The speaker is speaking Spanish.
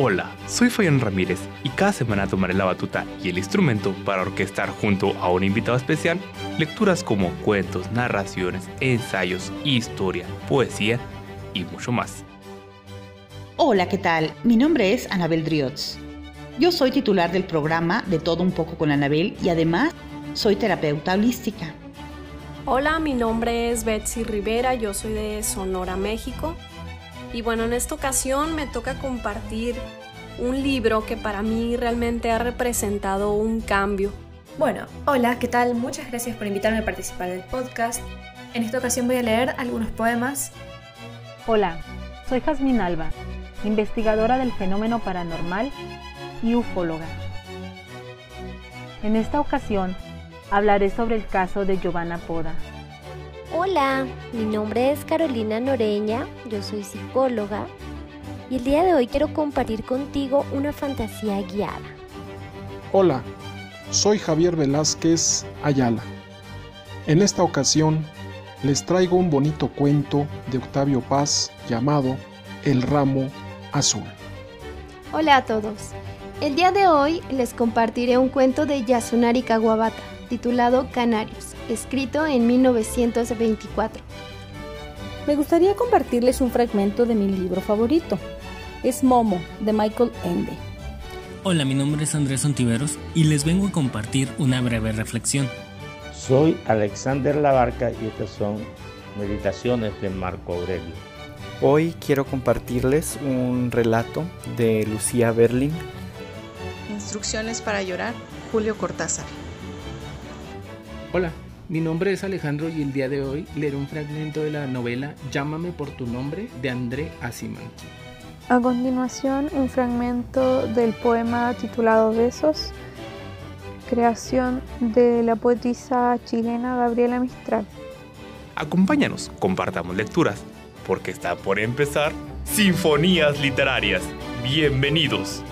Hola, soy Fabián Ramírez y cada semana tomaré la batuta y el instrumento para orquestar junto a un invitado especial lecturas como cuentos, narraciones, ensayos, historia, poesía y mucho más. Hola, ¿qué tal? Mi nombre es Anabel Driots. Yo soy titular del programa De Todo Un poco con Anabel y además soy terapeuta holística. Hola, mi nombre es Betsy Rivera, yo soy de Sonora, México. Y bueno, en esta ocasión me toca compartir un libro que para mí realmente ha representado un cambio. Bueno, hola, ¿qué tal? Muchas gracias por invitarme a participar del podcast. En esta ocasión voy a leer algunos poemas. Hola, soy Jazmín Alba, investigadora del fenómeno paranormal y ufóloga. En esta ocasión hablaré sobre el caso de Giovanna Poda. Hola, mi nombre es Carolina Noreña, yo soy psicóloga y el día de hoy quiero compartir contigo una fantasía guiada. Hola, soy Javier Velázquez Ayala. En esta ocasión les traigo un bonito cuento de Octavio Paz llamado El ramo azul. Hola a todos. El día de hoy les compartiré un cuento de Yasunari Kawabata titulado Canarios, escrito en 1924. Me gustaría compartirles un fragmento de mi libro favorito. Es Momo, de Michael Ende. Hola, mi nombre es Andrés Ontiveros y les vengo a compartir una breve reflexión. Soy Alexander Labarca y estas son meditaciones de Marco Aurelio. Hoy quiero compartirles un relato de Lucía Berlin. Instrucciones para llorar, Julio Cortázar. Hola, mi nombre es Alejandro y el día de hoy leeré un fragmento de la novela Llámame por tu nombre de André Asiman. A continuación, un fragmento del poema titulado Besos, creación de la poetisa chilena Gabriela Mistral. Acompáñanos, compartamos lecturas, porque está por empezar Sinfonías Literarias. Bienvenidos.